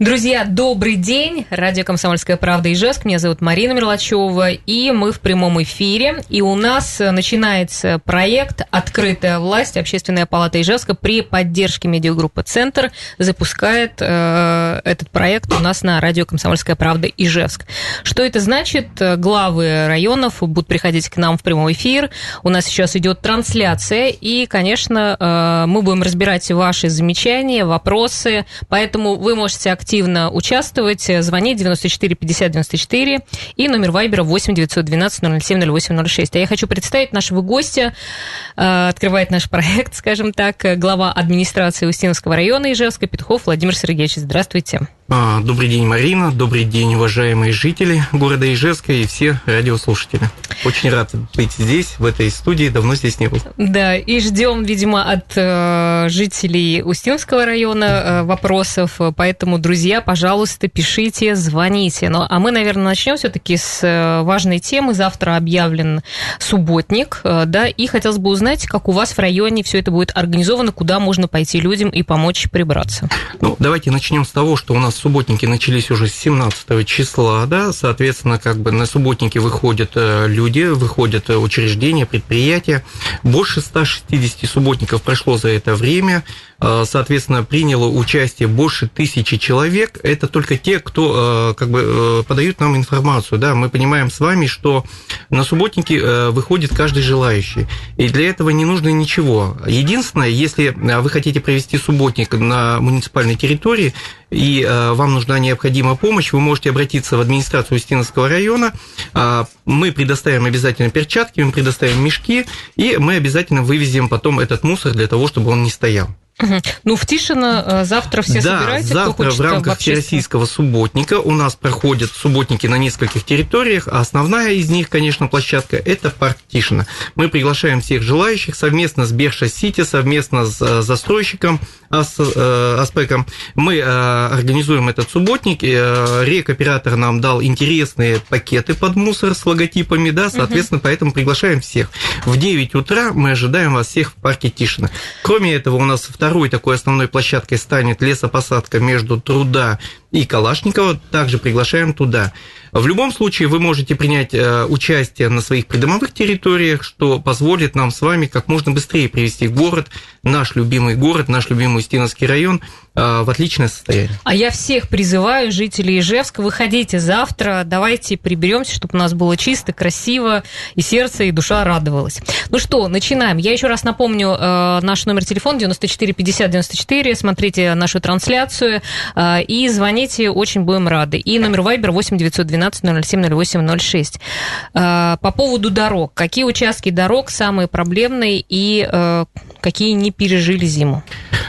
Друзья, добрый день. Радио «Комсомольская правда» Ижевск. Меня зовут Марина Мерлачева, и мы в прямом эфире. И у нас начинается проект «Открытая власть». Общественная палата Ижевска при поддержке медиагруппы «Центр» запускает э, этот проект у нас на радио «Комсомольская правда» Ижевск. Что это значит? Главы районов будут приходить к нам в прямой эфир. У нас сейчас идет трансляция, и, конечно, э, мы будем разбирать ваши замечания, вопросы, поэтому вы можете активно активно участвовать, звонить 94 50 94 и номер Вайбера 8 912 007 08 06. А я хочу представить нашего гостя, э, открывает наш проект, скажем так, глава администрации Устиновского района Ижевска Петухов Владимир Сергеевич. Здравствуйте. А, добрый день, Марина. Добрый день, уважаемые жители города Ижевска и все радиослушатели. Очень рад быть здесь, в этой студии. Давно здесь не был. Да, и ждем, видимо, от э, жителей Устинского района э, вопросов. Поэтому, друзья, пожалуйста, пишите, звоните. Ну, а мы, наверное, начнем все-таки с э, важной темы. Завтра объявлен субботник, э, да, и хотелось бы узнать, как у вас в районе все это будет организовано, куда можно пойти людям и помочь прибраться. Ну, давайте начнем с того, что у нас субботники начались уже с 17 числа, да, соответственно, как бы на субботники выходят э, люди, выходят э, учреждения, предприятия. Больше 160 субботников прошло за это время, э, соответственно, приняло участие больше тысячи человек. Это только те, кто как бы подают нам информацию, да, мы понимаем с вами, что на субботники выходит каждый желающий, и для этого не нужно ничего. Единственное, если вы хотите провести субботник на муниципальной территории, и вам нужна необходимая помощь, вы можете обратиться в администрацию Устиновского района. А, мы предоставим обязательно перчатки, мы предоставим мешки, и мы обязательно вывезем потом этот мусор для того, чтобы он не стоял. Ну, в Тишино э, завтра все да, собираются, завтра кто в рамках Всероссийского субботника у нас проходят субботники на нескольких территориях, а основная из них, конечно, площадка – это парк Тишина. Мы приглашаем всех желающих совместно с Берша Сити, совместно с э, застройщиком э, Аспеком. Мы организуем этот субботник. Рекоператор нам дал интересные пакеты под мусор с логотипами, да, соответственно, угу. поэтому приглашаем всех. В 9 утра мы ожидаем вас всех в парке Тишина. Кроме этого, у нас второй Второй такой основной площадкой станет лесопосадка между Труда и Калашникова. Также приглашаем туда. В любом случае вы можете принять э, участие на своих придомовых территориях, что позволит нам с вами как можно быстрее привести город, наш любимый город, наш любимый Устиновский район э, в отличное состояние. А я всех призываю, жителей Ижевска, выходите завтра, давайте приберемся, чтобы у нас было чисто, красиво, и сердце, и душа радовалась. Ну что, начинаем. Я еще раз напомню э, наш номер телефона 94 50 94, смотрите нашу трансляцию и звоните, очень будем рады. И номер Viber 8 912 12 07 08 06. По поводу дорог. Какие участки дорог самые проблемные и э, какие не пережили зиму?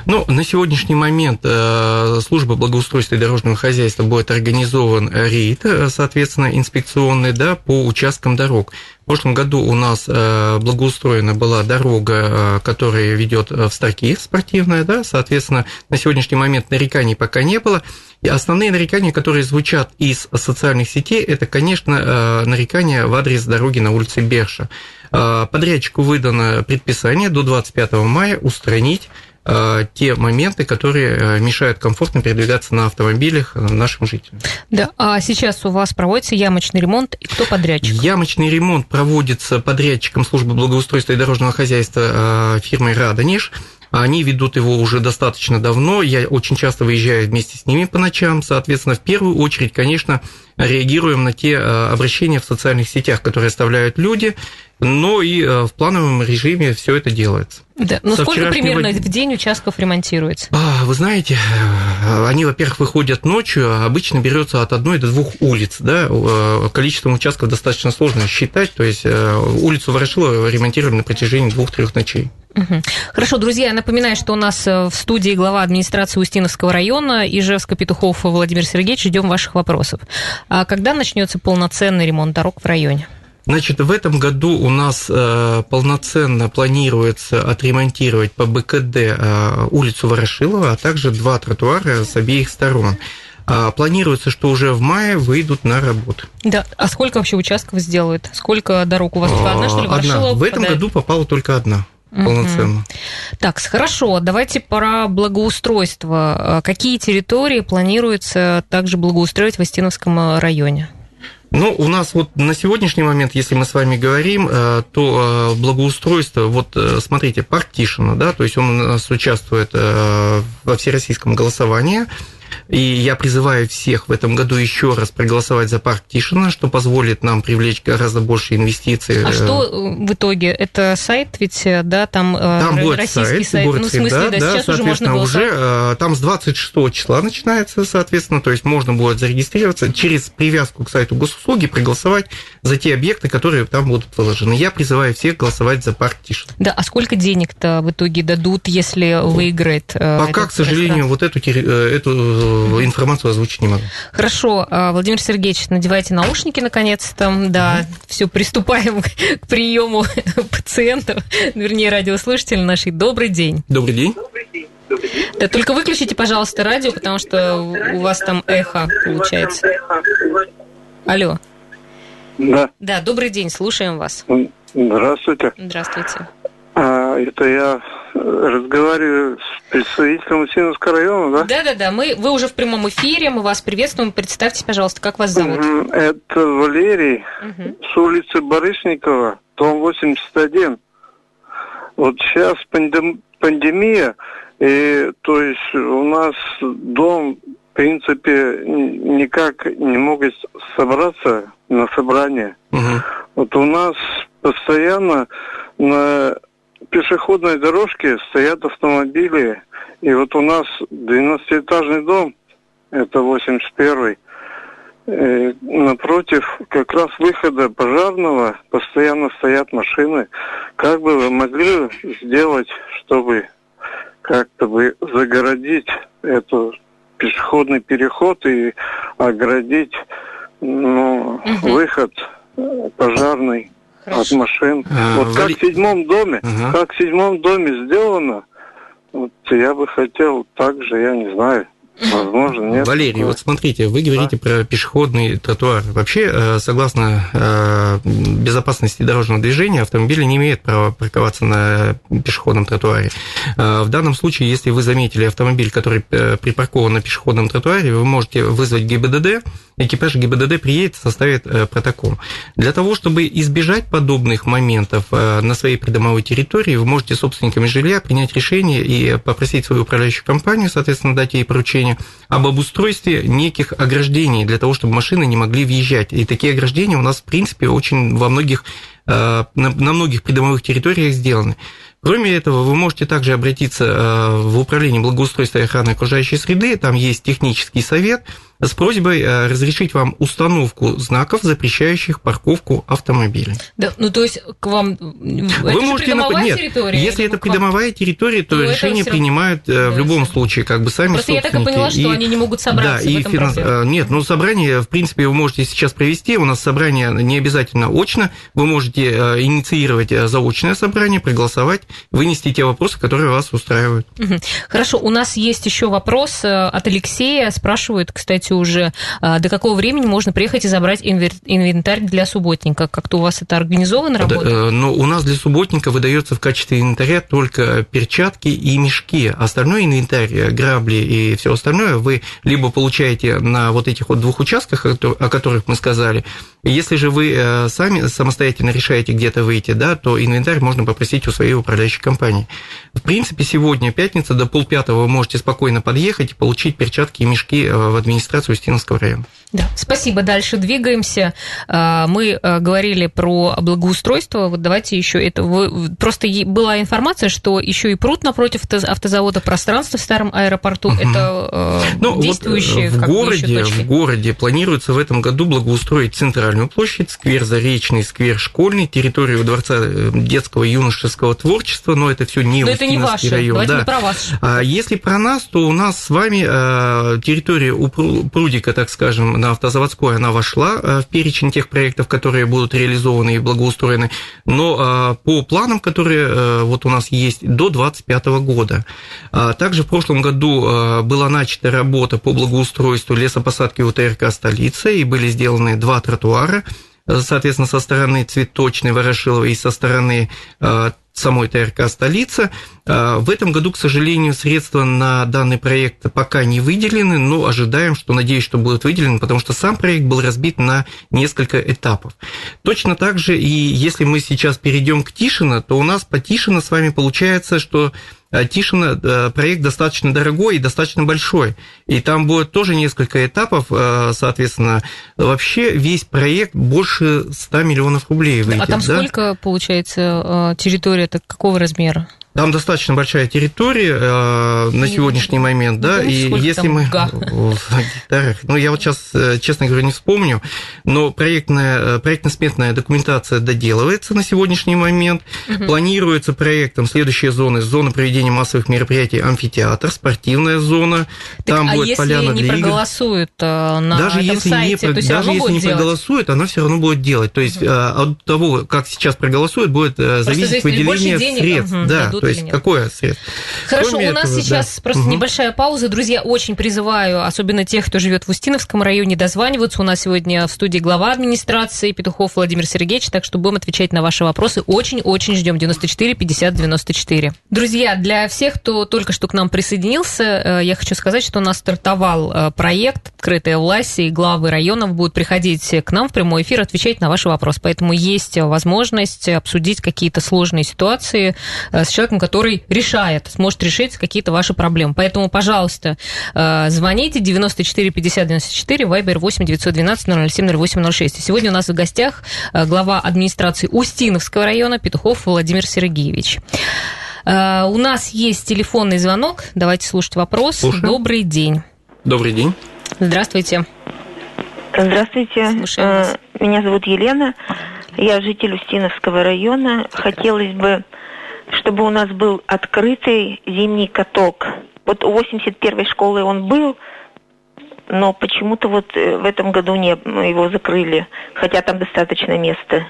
Ну, на сегодняшний момент э, служба благоустройства и дорожного хозяйства будет организован рейд, э, соответственно, инспекционный, да, по участкам дорог. В прошлом году у нас э, благоустроена была дорога, которая ведет в Старки спортивная, да, соответственно, на сегодняшний момент нареканий пока не было. И основные нарекания, которые звучат из социальных сетей, это, конечно, нарекания в адрес дороги на улице Берша. Подрядчику выдано предписание до 25 мая устранить Э, те моменты, которые э, мешают комфортно передвигаться на автомобилях нашим жителям. Да, а сейчас у вас проводится ямочный ремонт, и кто подрядчик? Ямочный ремонт проводится подрядчиком службы благоустройства и дорожного хозяйства э, фирмой «Радонеж». Они ведут его уже достаточно давно, я очень часто выезжаю вместе с ними по ночам, соответственно, в первую очередь, конечно, реагируем на те обращения в социальных сетях, которые оставляют люди, но и в плановом режиме все это делается. Да. Ну, сколько примерно в день участков ремонтируется? А, вы знаете, э, они, во-первых, выходят ночью, а обычно берется от одной до двух улиц. Да? Э, количеством участков достаточно сложно считать, то есть э, улицу Ворошилова ремонтируем на протяжении двух-трех ночей. Хорошо, друзья, я напоминаю, что у нас в студии глава администрации Устиновского района Ижевска Петухов Владимир Сергеевич. Ждем ваших вопросов. А когда начнется полноценный ремонт дорог в районе? Значит, в этом году у нас э, полноценно планируется отремонтировать по БКД э, улицу Ворошилова, а также два тротуара с обеих сторон. А планируется, что уже в мае выйдут на работу. Да. А сколько вообще участков сделают? Сколько дорог у вас? Только одна, что ли? Одна. Ворошилова В этом году попала только одна полноценно. Так, хорошо. Давайте про благоустройство. А Какие территории планируется также благоустроить в Остиновском э, районе? Ну, у нас вот на сегодняшний момент, если мы с вами говорим, э, то э, благоустройство, вот э, смотрите, парк Тишина, да, то есть он у нас участвует во всероссийском голосовании, и я призываю всех в этом году еще раз проголосовать за парк Тишина, что позволит нам привлечь гораздо больше инвестиций. А э, что э, в итоге? Это сайт ведь, э, да, там, Там будет российский сайт, сайт. город ну, в смысле, Среда, да, сейчас уже можно уже э, там с 26 числа начинается, соответственно, то есть можно будет зарегистрироваться через привязку к сайту госуслуги, проголосовать за те объекты, которые там будут выложены. Я призываю всех голосовать за парк Тишина. Да, а сколько денег-то в итоге дадут, если выиграет? Пока, к сожалению, вот эту, эту информацию озвучить не могу. Хорошо, а, Владимир Сергеевич, надевайте наушники наконец-то. Да, все, приступаем к приему пациентов, вернее, радиослушателей нашей. Добрый день. Добрый день. Да, только выключите, пожалуйста, радио, потому что у вас там эхо получается. Алло. Да, Да, добрый день, слушаем вас. здравствуйте. Здравствуйте. А, это я э, разговариваю с представителем Усиновского района, да? Да-да-да, мы, вы уже в прямом эфире, мы вас приветствуем. Представьте, пожалуйста, как вас зовут? Это Валерий Мгм. с улицы Барышникова, дом 81. Вот сейчас пандемия, и то есть у нас дом, в принципе, никак не могут собраться на собрание. Мгм. Вот у нас постоянно на пешеходной дорожке стоят автомобили. И вот у нас 12-этажный дом, это 81-й, э, напротив как раз выхода пожарного постоянно стоят машины. Как бы вы могли сделать, чтобы как-то бы загородить этот пешеходный переход и оградить ну, Мгм. выход э, пожарный от Хорошо. машин. А, вот Вали- как в седьмом доме, Ага. как в седьмом доме сделано, вот я бы хотел так же, я не знаю, возможно, нет. Валерий, такого. вот смотрите, вы говорите про пешеходный тротуар. Вообще, э, согласно э, безопасности дорожного движения, автомобили не имеют права парковаться на пешеходном тротуаре. Э, В данном случае, если вы заметили автомобиль, который припаркован на пешеходном тротуаре, вы можете вызвать ГИБДД, экипаж ГИБДД приедет, составит протокол. Для того, чтобы избежать подобных моментов на своей придомовой территории, вы можете собственниками жилья принять решение и попросить свою управляющую компанию, соответственно, дать ей поручение об обустройстве неких ограждений для того, чтобы машины не могли въезжать. И такие ограждения у нас, в принципе, очень во многих, э, на на многих придомовых территориях сделаны. Кроме этого, вы можете также обратиться э, в управление благоустройства и охраны окружающей среды. Там есть технический совет с просьбой э, разрешить вам установку знаков, запрещающих парковку автомобилей. Да, ну то есть к вам... вы это же можете придомовая нап- Нет, территория? если это к вам- придомовая территория, то Ну, это решение равно- принимают э, в Да, любом всё. случае как бы сами Просто я так и собственники. поняла, что они не могут собраться, Да, в и этом финанс- проблема. э, Нет, ну собрание, в принципе, вы можете сейчас провести. У нас собрание не обязательно очно. Вы можете э, инициировать э, заочное собрание, проголосовать, вынести те вопросы, которые вас устраивают. Хорошо, у нас есть еще вопрос э, от Алексея. Спрашивают, кстати, уже, э, до какого времени можно приехать и забрать инвентарь для субботника? Как-то у вас это организовано, Да, работает? э, Но у нас для субботника выдается в качестве инвентаря только перчатки и мешки. Остальной инвентарь, э, грабли и все остальное вы либо получаете на вот этих вот двух участках, о ко- о которых мы сказали. Если же вы э, сами самостоятельно решаете где-то выйти, да, то инвентарь можно попросить у своей управляющей компании. В принципе, сегодня пятница, до полпятого вы можете спокойно подъехать и получить перчатки и мешки в администрацию Устиновского района. Да, спасибо. Дальше двигаемся. А, Мы э, говорили про благоустройство. Вот давайте еще это. Просто была информация, что еще и пруд напротив авто- автозавода пространство в старом аэропорту. Мгм. Это э, Ну, вот, э, действующие в как бы, городе, в городе планируется в этом году благоустроить центральную площадь, сквер Заречный, сквер Школьный, территорию Дворца детского и юношеского творчества, но это все не Но это не ваше. район. Давайте да. не про вас. А если про нас, то у нас с вами территория у пру- прудика, так скажем, на автозаводской она вошла в перечень тех проектов, которые будут реализованы и благоустроены, но по планам, которые вот у нас есть до 2025 года. Также в прошлом году была начата работа по благоустройству лесопосадки УТРК столицы, и были сделаны два тротуара соответственно, со стороны Цветочной, Ворошиловой и со стороны э, самой ТРК «Столица». Э, в этом году, к сожалению, средства на данный проект пока не выделены, но ожидаем, что, надеюсь, что будут выделены, потому что сам проект был разбит на несколько этапов. Точно так же и если мы сейчас перейдем к Тишина, то у нас по Тишина с вами получается, что Тишина э, проект достаточно дорогой и достаточно большой. И там будет тоже несколько этапов, э, соответственно. Вообще весь проект больше 100 миллионов рублей выйдет. А там да? сколько, получается, территория, это какого размера? Там достаточно большая территория э, на сегодняшний момент, да, и если мы в гектарах, ну я вот сейчас, э, честно говоря, не вспомню, но проектная, э, проектно-сметная документация доделывается на сегодняшний момент, угу. планируется проектом следующие зоны, зона проведения массовых мероприятий, амфитеатр, спортивная зона, так, там а будет если поляна не для проголосуют э, на даже этом если сайте, не, то даже если не делать. проголосует, она все равно будет делать. То есть угу. от того, как сейчас проголосует, будет Просто зависеть выделение средств. Угу, да, то есть какое средство? Хорошо, Кроме у нас этого, сейчас да. просто угу. небольшая пауза. Друзья, очень призываю, особенно тех, кто живет в Устиновском районе, дозваниваться. У нас сегодня в студии глава администрации Петухов Владимир Сергеевич, так что будем отвечать на ваши вопросы. Очень-очень ждем. 94 50 94. Друзья, для всех, кто только что к нам присоединился, э, я хочу сказать, что у нас стартовал э, проект «Открытая власть», и главы районов будут приходить к нам в прямой эфир, отвечать на ваши вопросы. Поэтому есть возможность обсудить какие-то сложные ситуации э, с человеком, который который решает, сможет решить какие-то ваши проблемы. Поэтому, пожалуйста, э, звоните 94 50 94, Вайбер 8 912 007 08 06. И сегодня у нас в гостях э, глава администрации Устиновского района Петухов Владимир Сергеевич. Э, у нас есть телефонный звонок. Давайте слушать вопрос. Слушаем. Добрый день. Добрый день. Здравствуйте. Здравствуйте. Меня зовут Елена. Я житель Устиновского района. Хотелось бы чтобы у нас был открытый зимний каток. Вот у 81-й школы он был, но почему-то вот э, в этом году не, его закрыли, хотя там достаточно места.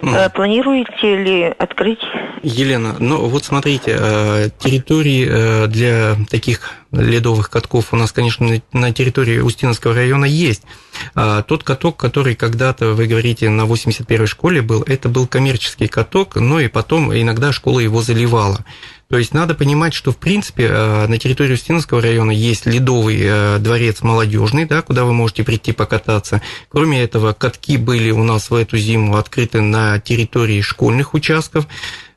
Mm. Планируете ли открыть? Елена, ну вот смотрите, э, территории для таких ледовых катков у нас, конечно, на территории Устиновского района есть. А тот каток, который когда-то, вы говорите, на 81-й школе был, это был коммерческий каток, но и потом иногда школа его заливала. То есть надо понимать, что в принципе э, на территории Устиновского района есть ледовый э, дворец молодежный, да, куда вы можете прийти покататься. Кроме этого, катки были у нас в эту зиму открыты на территории школьных участков.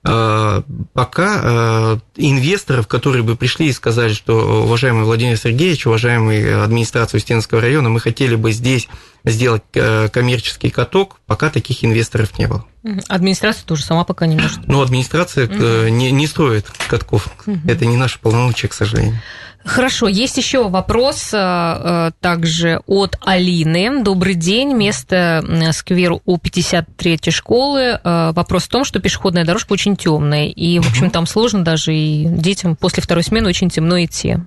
Э, пока инвесторов, которые бы пришли и сказали, что, уважаемый Владимир Сергеевич, уважаемый администрация Устиновского района, мы хотели бы здесь сделать коммерческий каток, пока таких инвесторов не было. Администрация тоже сама пока не может. Ну, администрация угу. не, не строит катков. Угу. Это не наше полномочия, к сожалению. Хорошо, есть еще вопрос э, также от Алины. Добрый день. Место сквер у 53-й школы. Вопрос в том, что пешеходная дорожка очень темная. И, в общем, там сложно даже и детям после второй смены очень темно идти.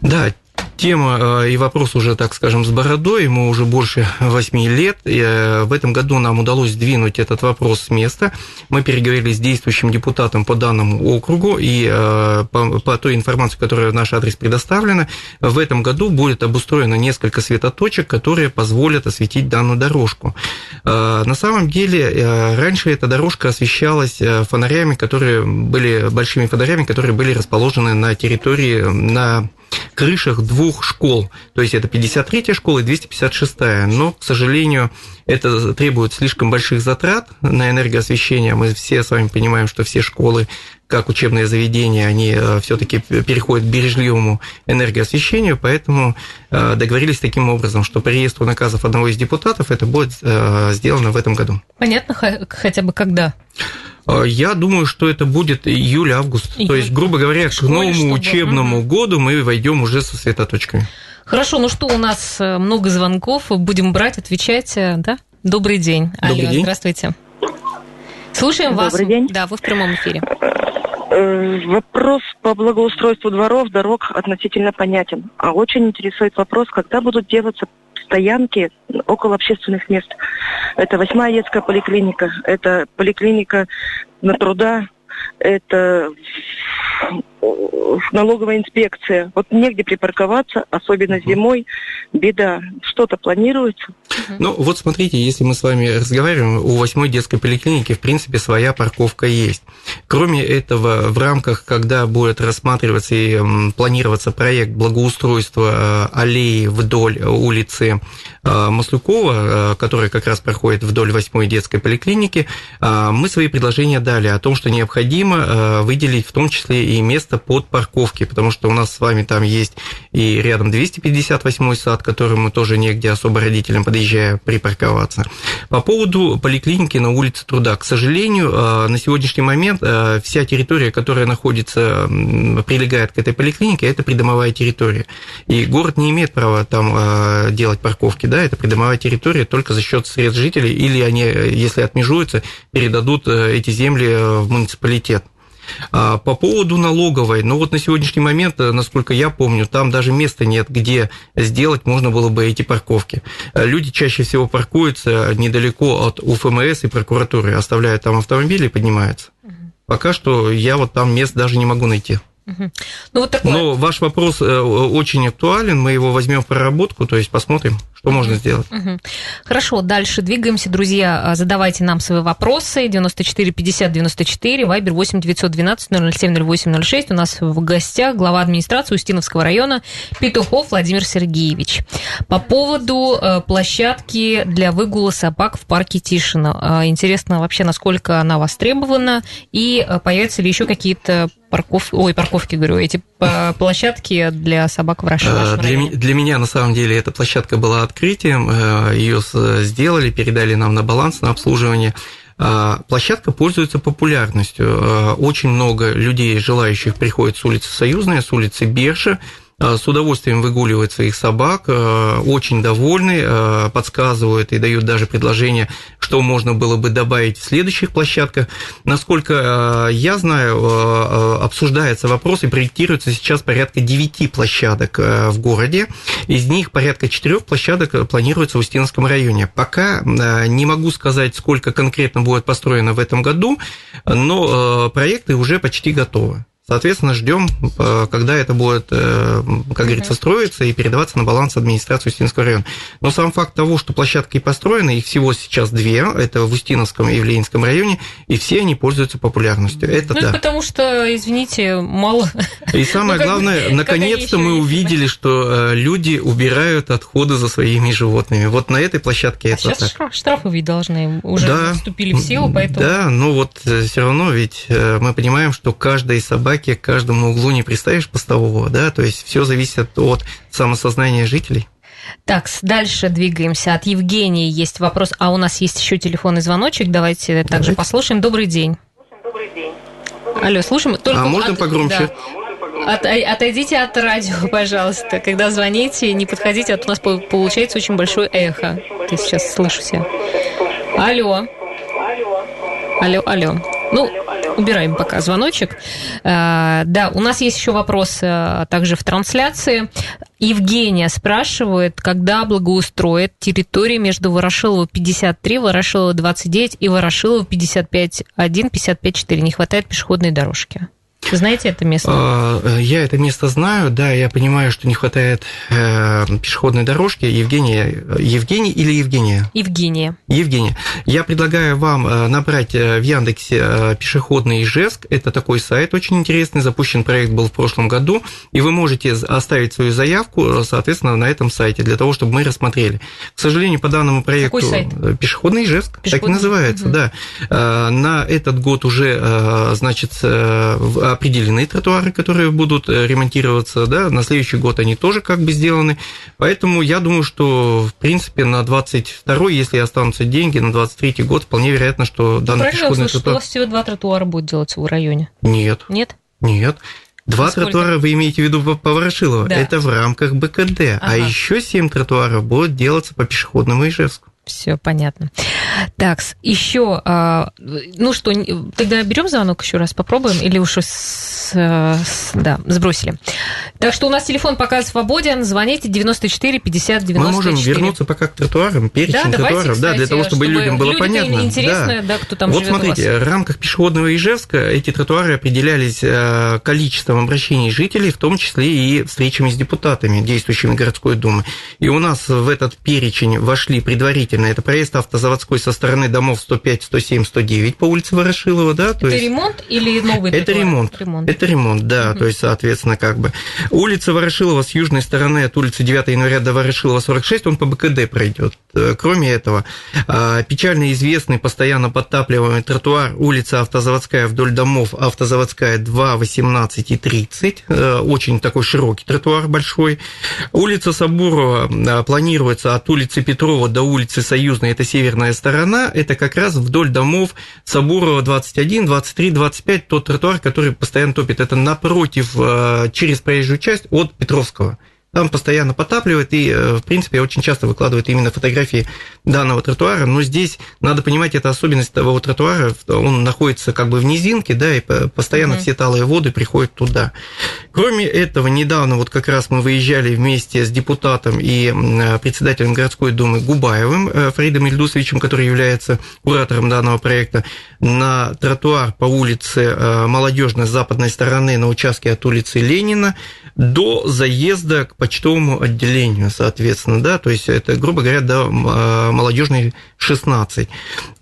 Да, Тема э, и вопрос уже, так скажем, с бородой, ему уже больше 8 лет. И э, в этом году нам удалось сдвинуть этот вопрос с места. Мы переговорили с действующим депутатом по данному округу, и э, по, по той информации, которая в наш адрес предоставлена, в этом году будет обустроено несколько светоточек, которые позволят осветить данную дорожку. На самом деле, раньше эта дорожка освещалась фонарями, которые были большими фонарями, которые были расположены на территории, на крышах двух школ. То есть это 53-я школа и 256-я. Но, к сожалению, это требует слишком больших затрат на энергоосвещение. Мы все с вами понимаем, что все школы, как учебные заведения, они э, все-таки переходят к бережливому энергоосвещению, поэтому э, договорились таким образом, что по реестру наказов одного из депутатов это будет э, сделано в этом году. Понятно хотя бы когда? А, я думаю, что это будет июль-август. То есть, грубо говоря, к новому учебному угу. году мы войдем уже со светоточками. Хорошо, ну что, у нас э, много звонков, будем брать, отвечать, э, да? Добрый день. Добрый Алло, день. здравствуйте. Слушаем Добрый вас. Добрый день. Да, вы в прямом эфире. Э, вопрос по благоустройству дворов, дорог относительно понятен. А очень интересует вопрос, когда будут делаться стоянки около общественных мест. Это восьмая детская поликлиника, это поликлиника на труда, это налоговая инспекция. Вот негде припарковаться, особенно зимой, беда. Что-то планируется? Ну, вот смотрите, если мы с вами разговариваем, у восьмой детской поликлиники, в принципе, своя парковка есть. Кроме этого, в рамках, когда будет рассматриваться и планироваться проект благоустройства э, аллеи вдоль улицы э, Маслюкова, э, которая как раз проходит вдоль восьмой детской поликлиники, мы свои предложения дали о том, что необходимо выделить в том числе и место под парковки, потому что у нас с вами там есть и рядом 258 сад, который мы тоже негде особо родителям подъезжая припарковаться. По поводу поликлиники на улице Труда, к сожалению, э, на сегодняшний момент э, вся территория, которая находится, прилегает к этой поликлинике, это придомовая территория. И город не имеет права там э, делать парковки, да, это придомовая территория только за счет средств жителей, или они, если отмежуются, передадут эти земли в муниципалитет. А, по поводу налоговой, ну вот на сегодняшний момент, э, насколько я помню, там даже места нет, где сделать можно было бы эти парковки. Э, люди чаще всего паркуются недалеко от УФМС и прокуратуры, оставляют там автомобили и поднимаются. Пока что я вот там мест даже не могу найти. Ну, вот такое. Но ваш вопрос э, очень актуален, мы его возьмем в проработку, то есть посмотрим, что можно сделать. Угу. Хорошо, дальше двигаемся, друзья. А, задавайте нам свои вопросы. 94 50 94, Вайбер 8 912 007 08 06. У нас в гостях глава администрации Устиновского района Петухов Владимир Сергеевич. По поводу э, площадки для выгула собак в парке Тишина. Интересно вообще, насколько она востребована и э, появятся ли еще какие-то парков... Ой, парковки, говорю, эти площадки для собак в Раши, для, для меня, на самом деле, эта площадка была открытием, э, ее сделали, передали нам на баланс, на обслуживание. А, площадка пользуется популярностью. Э, очень много людей, желающих, приходят с улицы Союзная, с улицы Берша, Э, с удовольствием выгуливают своих собак, э, очень довольны, э, подсказывают и дают даже предложения, что можно было бы добавить в следующих площадках. Насколько я знаю, обсуждается вопрос и проектируется сейчас порядка 9 площадок в городе. Из них порядка 4 площадок планируется в Устинском районе. Пока не могу сказать, сколько конкретно будет построено в этом году, но проекты уже почти готовы. Соответственно, ждем, э, когда это будет, э, как говорится, строиться и передаваться на баланс администрации Устинского района. Но сам факт того, что площадки построены, их всего сейчас две, это в Устиновском и в Ленинском районе, и все они пользуются популярностью. Это ну, да. потому что, извините, мало. И самое ну, главное, наконец-то мы увидели, что э, люди убирают отходы за своими животными. Вот на этой площадке а это сейчас так. штрафы ведь должны уже да, вступили в силу, поэтому... Да, но вот все равно ведь мы понимаем, что каждая собака к каждому углу не приставишь постового, да, то есть все зависит от самосознания жителей. Так, дальше двигаемся. От Евгении есть вопрос, а у нас есть еще телефонный звоночек, давайте Давайте. также послушаем. Добрый день. Добрый день. Алло, слушаем. Только а можно от... погромче? Да. От, отойдите от радио, пожалуйста. Когда звоните, не подходите, а то у нас получается очень большое эхо. Ты сейчас слышу себя. Алло. Алло, алло. Ну, убираем пока звоночек. Э, да, у нас есть еще вопрос э, также в трансляции. Евгения спрашивает, когда благоустроят территории между Ворошилова 53, Ворошилова 29 и Ворошилова 55 1, 55 4. Не хватает пешеходной дорожки. Вы знаете это место? А, я это место знаю, да, я понимаю, что не хватает э, пешеходной дорожки. Евгения, Евгений или Евгения? Евгения. Евгения. Я предлагаю вам э, набрать э, в Яндексе пешеходный Ижевск. Это такой сайт очень интересный, запущен проект был в прошлом году, и вы можете оставить свою заявку, соответственно, на этом сайте, для того, чтобы мы рассмотрели. К сожалению, по данному проекту... Какой сайт? Пешеходный Ижевск, Пешеходный? так и называется, угу. да. На этот год уже, значит, определены тротуары, которые будут э, ремонтироваться, да, на следующий год они тоже как бы сделаны, поэтому я думаю, что, в принципе, на 22 если останутся деньги, на 23 год вполне вероятно, что данный Правильно пешеходный услышал, тротуар... у вас всего два тротуара будет делаться в районе? Нет. Нет? Нет. Два Сколько? тротуара вы имеете в виду по Ворошилово. Да. Это в рамках БКД. А ага. А еще семь тротуаров будут делаться по пешеходному Ижевску. Все понятно. Так, еще, а, ну что, тогда берем звонок еще раз, попробуем, или уж с, с, да, сбросили. Так что у нас телефон пока свободен, звоните 94 50 94. Мы можем вернуться пока к тротуарам, перечень да, тротуаров, давайте, да, для того, чтобы, чтобы людям было понятно. интересно, да. да, кто там Вот смотрите, в рамках пешеходного Ижевска эти тротуары определялись э, количеством обращений жителей, в том числе и встречами с депутатами, действующими городской думы. И у нас в этот перечень вошли предварительно, это проезд автозаводской со стороны домов 105, 107, 109 по улице Ворошилова, да. То это есть... ремонт или новый Это ремонт. ремонт. Это ремонт, да, угу. то есть, соответственно, как бы. Улица Ворошилова с южной стороны от улицы 9 января до Ворошилова 46, он по БКД пройдет. Э, кроме этого, а, печально известный, постоянно подтапливаемый тротуар улица Автозаводская вдоль домов Автозаводская 2, 18 и 30. Э, очень такой широкий тротуар большой. Улица Сабурова планируется от улицы Петрова до улицы Союзной, это северная сторона, это как раз вдоль домов Сабурова 21, 23, 25, тот тротуар, который постоянно топит. Это напротив, э, через проезжую часть от Петровского там постоянно потапливает и, э, в принципе, очень часто выкладывает именно фотографии данного тротуара. Но здесь надо понимать, это особенность того тротуара, он находится как бы в низинке, да, и постоянно mm-hmm. все талые воды приходят туда. Кроме этого, недавно вот как раз мы выезжали вместе с депутатом и председателем городской думы Губаевым э, Фридом Ильдусовичем, который является куратором данного проекта, на тротуар по улице э, Молодежной с западной стороны на участке от улицы Ленина до заезда к почтовому отделению, соответственно, да, то есть это, грубо говоря, до а, молодежной 16.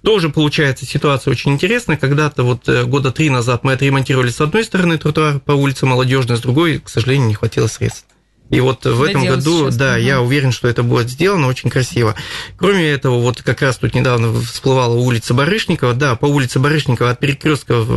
Тоже получается ситуация очень интересная. Когда-то вот э, года три назад мы отремонтировали с одной стороны тротуар по улице Молодежной, с другой, к сожалению, не хватило средств. И вот в этом году, сейчас, да, угу. я уверен, что это будет сделано очень красиво. Кроме этого, вот как раз тут недавно всплывала улица Барышникова, да, по улице Барышникова от перекрестков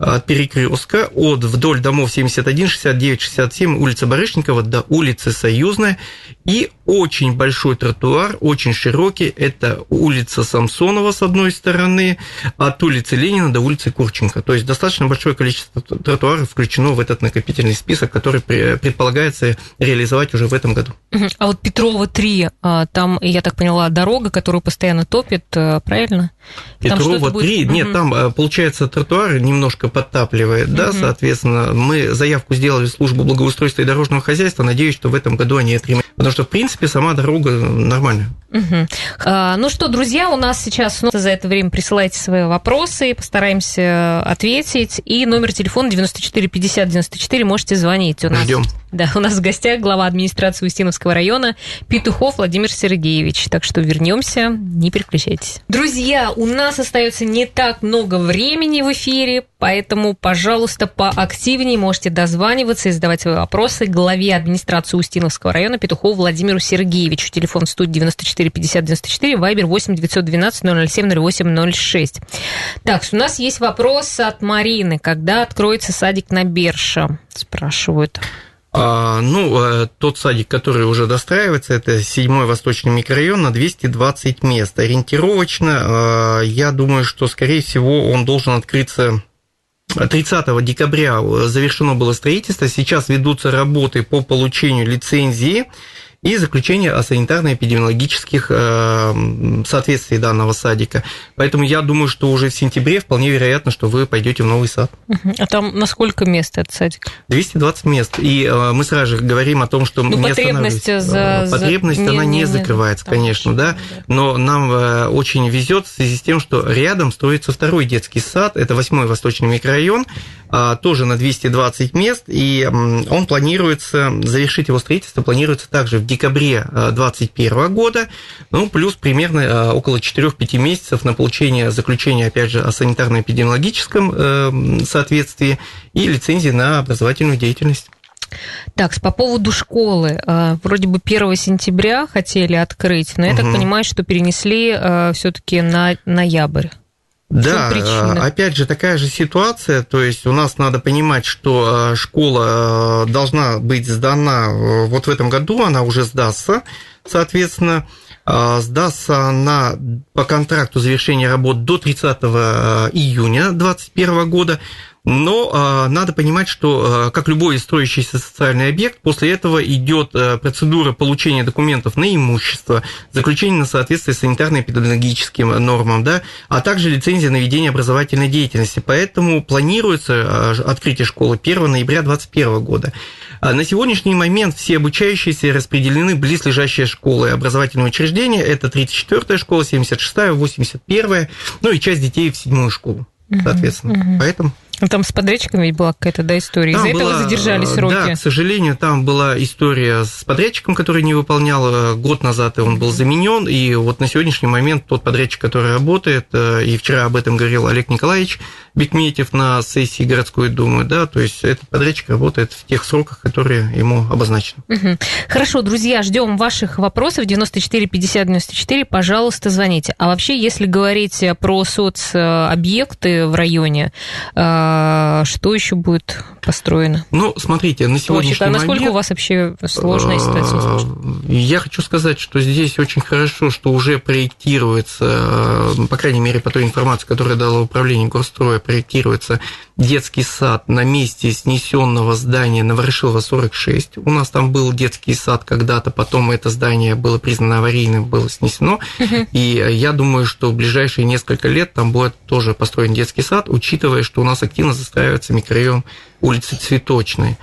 от перекрестка от вдоль домов 71, 69, 67, улица Барышникова до улицы Союзная. И очень большой тротуар, очень широкий. Это улица Самсонова с одной стороны, от улицы Ленина до улицы Курченко. То есть достаточно большое количество тротуаров включено в этот накопительный список, который предполагается реализовать уже в этом году. А вот Петрова 3, а, там, я так поняла, дорога, которую постоянно топит, э, правильно? Петрова 3, будет... нет, там, э, получается, тротуар немножко подтапливает, угу. да, соответственно, мы заявку сделали в службу благоустройства и дорожного хозяйства, надеюсь, что в этом году они отремонтируют. Потому что, в принципе, сама дорога нормальная. Угу. А, ну что, друзья, у нас сейчас ну, за это время присылайте свои вопросы, постараемся ответить. И номер телефона 94 50 94 можете звонить. У нас, Ждем. Да, у нас в гостях глава администрации Устиновского района Петухов Владимир Сергеевич. Так что вернемся, не переключайтесь. Друзья, у нас остается не так много времени в эфире, поэтому, пожалуйста, поактивнее можете дозваниваться и задавать свои вопросы главе администрации Устиновского района Петухову Владимиру Сергеевичу. Телефон в студии 94 50 94, вайбер 8 912 007 08 06. Так, у нас есть вопрос от Марины. Когда откроется садик на Берша? Спрашивают. А, ну, э, тот садик, который уже достраивается, это седьмой восточный микрорайон на 220 мест. Ориентировочно, э, я думаю, что, скорее всего, он должен открыться 30 декабря завершено было строительство, сейчас ведутся работы по получению лицензии и заключение о санитарно-эпидемиологических э, соответствии данного садика. Поэтому я думаю, что уже в сентябре вполне вероятно, что вы пойдете в новый сад. А там на сколько мест этот садик? 220 мест. И э, мы сразу же говорим о том, что ну, не потребность за... Потребность, за... она не, не, не закрывается, не... конечно, да. Но нам э, очень везет в связи с тем, что рядом строится второй детский сад, это 8 Восточный микрорайон, а, тоже на 220 мест, и он планируется, завершить его строительство планируется также в декабре 2021 а, года, ну, плюс примерно а, около 4-5 месяцев на получение заключения, опять же, о санитарно-эпидемиологическом э, соответствии и лицензии на образовательную деятельность. Так, по поводу школы. Вроде бы 1 сентября хотели открыть, но я угу. так понимаю, что перенесли все-таки на ноябрь. Да, э, опять же, такая же ситуация, то есть у нас надо понимать, что э, школа э, должна быть сдана вот в этом году, она уже сдастся, соответственно, сдастся она по контракту завершения работ до 30 июня 2021 года, Но э, надо понимать, что э, как любой строящийся социальный объект, после этого идет э, процедура получения документов на имущество, заключение на соответствие санитарно-эпидемиологическим нормам, да, а также лицензия на ведение образовательной деятельности. Поэтому планируется э, открытие школы 1 ноября 2021 года. А на сегодняшний момент все обучающиеся распределены в близлежащие школы и образовательные учреждения. Это 34-я школа, 76-я, 81-я, ну и часть детей в седьмую школу, соответственно. Угу. Поэтому... Ну, там с подрядчиками ведь была какая-то да, история. Из-за этого задержали сроки. Да, к сожалению, там была история с подрядчиком, который не выполнял э, год назад, и он был заменен. И вот на сегодняшний момент тот подрядчик, который работает, э, и вчера об этом говорил Олег Николаевич Бекметьев на сессии городской думы, да, то есть этот подрядчик работает в тех сроках, которые ему обозначены. Угу. Хорошо, друзья, ждем ваших вопросов 94 50 94, пожалуйста, звоните. А вообще, если говорить про соцобъекты в районе, э, что еще будет построено? Ну, смотрите, на сегодняшний Вообще, а насколько момент... у вас вообще сложная ситуация? Я хочу сказать, что здесь очень хорошо, что уже проектируется, по крайней мере, по той информации, которую дало управление горстроя, проектируется детский сад на месте снесенного здания Новорышилова 46. У нас там был детский сад когда-то, потом это здание было признано аварийным, было снесено. И я думаю, что в ближайшие несколько лет там будет тоже построен детский сад, учитывая, что у нас активно застраивается микрорайон улицы Цветочной.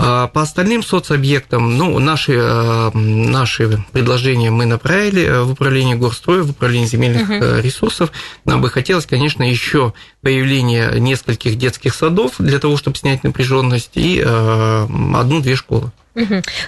А по остальным соцобъектам, ну, наши, э, наши предложения мы направили э, в управление горстроя, в управление земельных угу. ресурсов. Нам бы хотелось, конечно, еще появление нескольких детских садов для того, чтобы снять напряженность, и одну-две школы.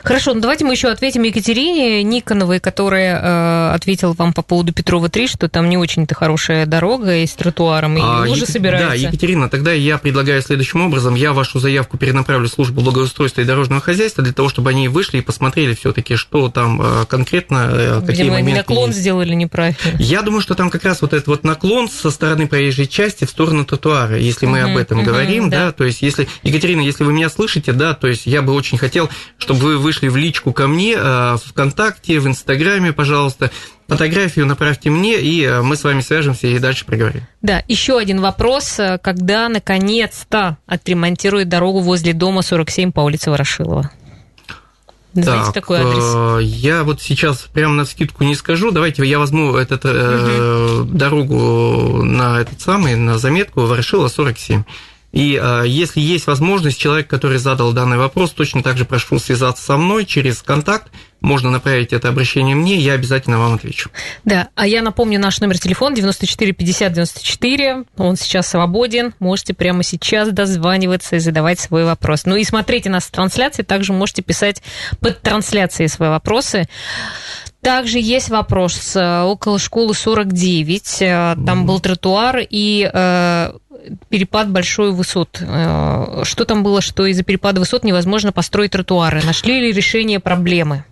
Хорошо, ну давайте мы еще ответим Екатерине Никоновой, которая э, ответила вам по поводу Петрова 3, что там не очень-то хорошая дорога и с тротуаром, и а, уже Ек... собирается. Да, Екатерина, тогда я предлагаю следующим образом. Я вашу заявку перенаправлю в службу благоустройства и дорожного хозяйства для того, чтобы они вышли и посмотрели все-таки, что там э, конкретно, э, какие Видимо, моменты наклон есть. сделали неправильно. Я думаю, что там как раз вот этот вот наклон со стороны проезжей части в сторону тротуара, если мы об этом говорим, да. да, то есть если, Екатерина, если вы меня слышите, да, то есть я бы очень хотел, чтобы вы вышли в личку ко мне э, в ВКонтакте, в Инстаграме, пожалуйста. Фотографию направьте мне, и э, мы с вами свяжемся и дальше поговорим. Да, еще один вопрос. Когда, наконец-то, отремонтируют дорогу возле дома 47 по улице Ворошилова? Знаете так, такой адрес? Э, я вот сейчас прямо на скидку не скажу. Давайте я возьму этот, угу. дорогу на этот самый, на заметку Ворошилова 47. И э, если есть возможность, человек, который задал данный вопрос, точно так же прошу связаться со мной через контакт, можно направить это обращение мне, я обязательно вам отвечу. Да, а я напомню наш номер телефона 94 50 94, он сейчас свободен, можете прямо сейчас дозваниваться и задавать свой вопрос. Ну и смотрите нас в трансляции, также можете писать под трансляцией свои вопросы. Также есть вопрос э, около школы 49, э, там был тротуар и э, перепад большой высот. Что там было, что из-за перепада высот невозможно построить тротуары? Нашли ли решение проблемы?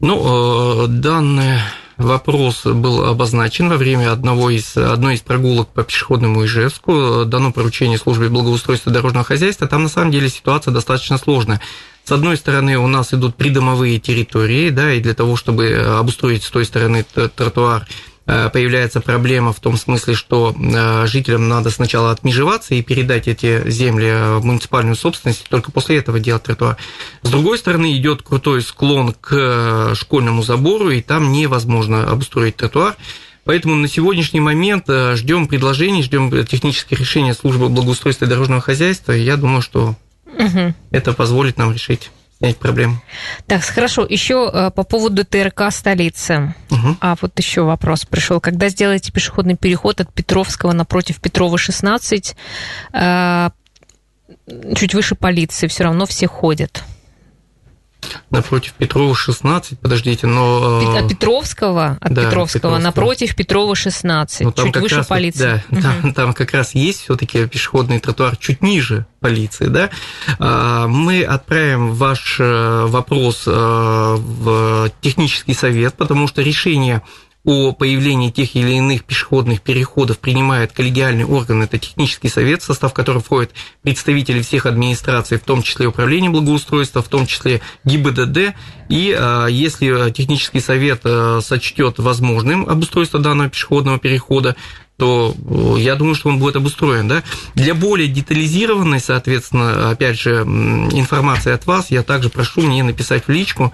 Ну, данный вопрос был обозначен во время одного из, одной из прогулок по пешеходному Ижевску. Дано поручение службе благоустройства дорожного хозяйства. Там на самом деле ситуация достаточно сложная. С одной стороны, у нас идут придомовые территории, да, и для того, чтобы обустроить с той стороны тротуар, э, появляется проблема в том смысле, что э, жителям надо сначала отмежеваться и передать эти земли в муниципальную собственность, только после этого делать тротуар. С другой стороны, идет крутой склон к школьному забору, и там невозможно обустроить тротуар. Поэтому на сегодняшний момент э, ждем предложений, ждем технических решений службы благоустройства и дорожного хозяйства. И я думаю, что Угу. Это позволит нам решить снять проблему. Так, хорошо. Еще э, по поводу ТРК столицы. Угу. А вот еще вопрос пришел. Когда сделаете пешеходный переход от Петровского напротив Петрова 16, э, чуть выше полиции, все равно все ходят напротив Петрова 16, подождите, но... Э, от Петровского, от да, Петровского, Петровского, напротив Петрова 16, ну, чуть выше раз, полиции. Да, угу. там, там как раз есть все таки пешеходный тротуар чуть ниже полиции, да. А, мы отправим ваш э, вопрос э, в технический совет, потому что решение о появлении тех или иных пешеходных переходов принимает коллегиальный орган, это технический совет, в состав которого входят представители всех администраций, в том числе управление благоустройства, в том числе ГИБДД, и а, если технический совет а, сочтет возможным обустройство данного пешеходного перехода, то я думаю, что он будет обустроен. Да? Для более детализированной, соответственно, опять же, информации от вас, я также прошу мне написать в личку,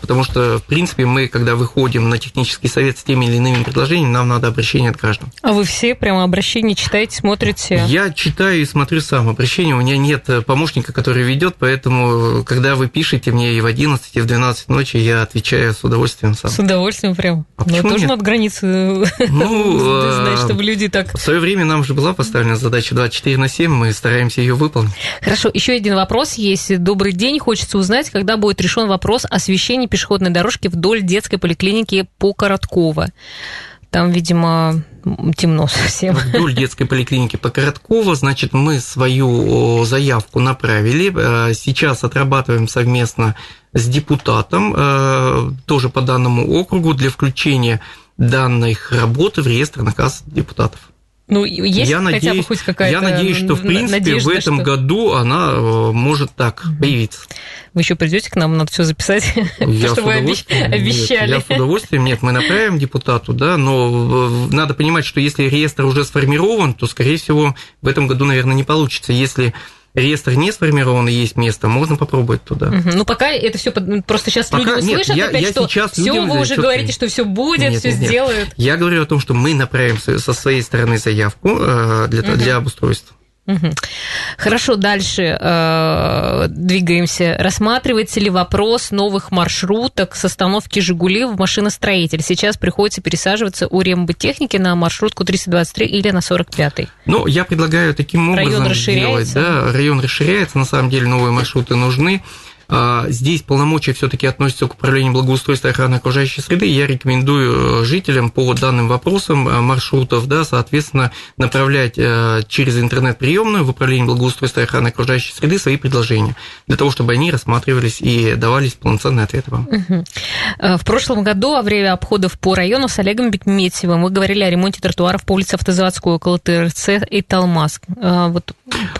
потому что, в принципе, мы, когда выходим на технический совет с теми или иными предложениями, нам надо обращение от граждан. А вы все прямо обращения читаете, смотрите? Я читаю и смотрю сам обращение. У меня нет помощника, который ведет, поэтому, когда вы пишете мне и в 11, и в 12 ночи, я отвечаю с удовольствием сам. С удовольствием прям. А Но тоже нет? надо границы ну, знать, а, чтобы люди так... В свое время нам же была поставлена задача 24 на 7, мы стараемся ее выполнить. Хорошо, еще один вопрос есть. Добрый день, хочется узнать, когда будет решен вопрос освещения освещение пешеходной дорожки вдоль детской поликлиники по Короткова. Там, видимо, темно совсем. Вдоль детской поликлиники по Короткова, значит, мы свою заявку направили. Э, сейчас отрабатываем совместно с депутатом, э, тоже по данному округу, для включения данных работы в реестр наказ депутатов. Ну, есть я хотя надеюсь, бы хоть какая-то Я надеюсь, что, в принципе, надежда, в этом что... году она э, может так появиться. Вы еще придете к нам, надо все записать, я что вы обещали. Нет, я с удовольствием, нет, мы направим депутату, да, но надо понимать, что если реестр уже сформирован, то, скорее всего, в этом году, наверное, не получится. Если реестр не сформирован есть место, можно попробовать туда. Угу. Ну, пока это все просто сейчас пока... люди услышат нет, опять, я что все, вы уже говорите, что все будет, все сделают. Я говорю о том, что мы направим со своей стороны заявку э, для, угу. для обустройства. Хорошо, дальше э, двигаемся. Рассматривается ли вопрос новых маршруток с остановки «Жигули» в машиностроитель? Сейчас приходится пересаживаться у ремботехники на маршрутку 323 или на 45-й. Ну, я предлагаю таким образом район расширяется. сделать. Да, район расширяется, на самом деле новые маршруты нужны. А, здесь полномочия все-таки относятся к управлению благоустройства и охраны окружающей среды. Я рекомендую э, жителям по данным вопросам э, маршрутов, да, соответственно, направлять э, через интернет-приемную в управление благоустройства и охраны окружающей среды свои предложения, для того, чтобы они рассматривались и давались полноценные ответы вам. В прошлом году во время обходов по району с Олегом Бекметьевым мы говорили о ремонте тротуаров по улице Автозаводской около ТРЦ и Талмаск. Вот,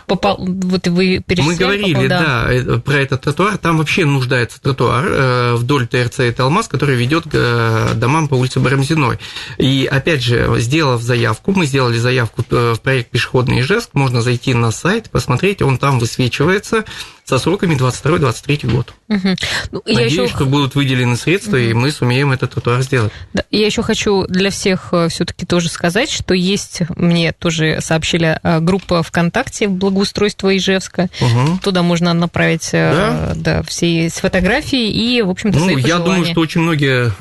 попал, вот вы перечисляли. Мы говорили, попал, да. да, про этот тротуар там вообще нуждается тротуар э, вдоль ТРЦ и Талмаз, который ведет к э, домам по улице Барамзиной. И опять же, сделав заявку, мы сделали заявку э, в проект «Пешеходный Ижевск», можно зайти на сайт, посмотреть, он там высвечивается, со сроками 22-23 год. Угу. Ну, Надеюсь, еще... что будут выделены средства, угу. и мы сумеем этот тротуар сделать. Да, я еще хочу для всех э, все-таки тоже сказать, что есть, мне тоже сообщили, э, группа ВКонтакте «Благоустройство Ижевска». Угу. Туда можно направить э, да? Да, все фотографии и, в общем-то, Ну, я думаю, что очень многие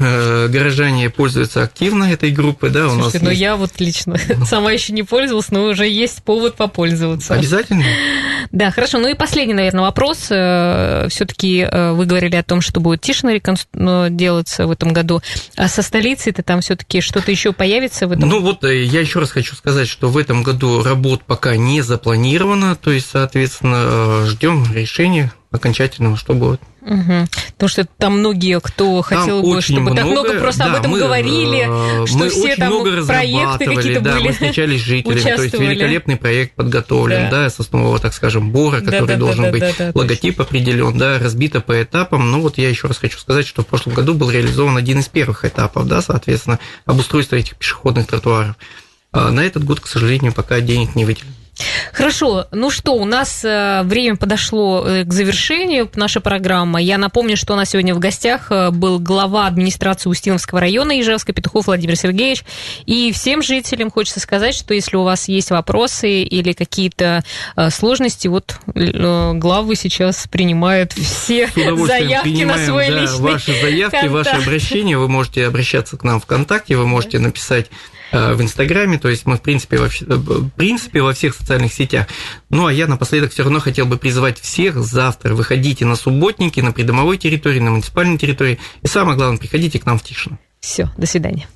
горожане пользуются активно этой группой. Да, Слушайте, у нас ну есть... я вот лично сама еще не пользовалась, но уже есть повод попользоваться. Обязательно. Да, хорошо. Ну и последний, наверное, вопрос. Э, Все-таки э, вы говорили о том, что будет Тишина ну, делаться в этом году. А со столицей-то там все-таки что-то еще появится в этом? Ну вот э, я еще раз хочу сказать, что в этом году работ пока не запланировано. То есть, соответственно, ждем решения окончательного, что будет. Угу. Потому что там многие, кто там хотел бы, чтобы много, так много просто да, об этом мы, говорили, э, что мы все там много проекты какие-то да, были. Мы встречались с жителями, то есть великолепный проект подготовлен, да, да с основного, так скажем, бора, который да, да, должен да, быть, да, да, логотип точно. определен, да, разбито по этапам. Ну вот я еще раз хочу сказать, что в прошлом году был реализован один из первых этапов, да, соответственно, обустройство этих пешеходных тротуаров. А на этот год, к сожалению, пока денег не выделено. Хорошо, ну что, у нас э, время подошло э, к завершению, наша программа. Я напомню, что у нас сегодня в гостях э, был глава администрации Устиновского района Ижевска Петухов Владимир Сергеевич. И всем жителям хочется сказать, что если у вас есть вопросы или какие-то сложности, вот главы сейчас принимают все заявки на свой да, личный Ваши заявки, контакт. ваши обращения, вы можете обращаться к нам ВКонтакте, вы можете написать в Инстаграме, то есть мы, в принципе, во, э, в принципе, во всех социальных сетях. Ну, а я напоследок все равно хотел бы призвать всех завтра выходите на субботники, на придомовой территории, на муниципальной территории, и самое главное, приходите к нам в Тишину. Все, до свидания.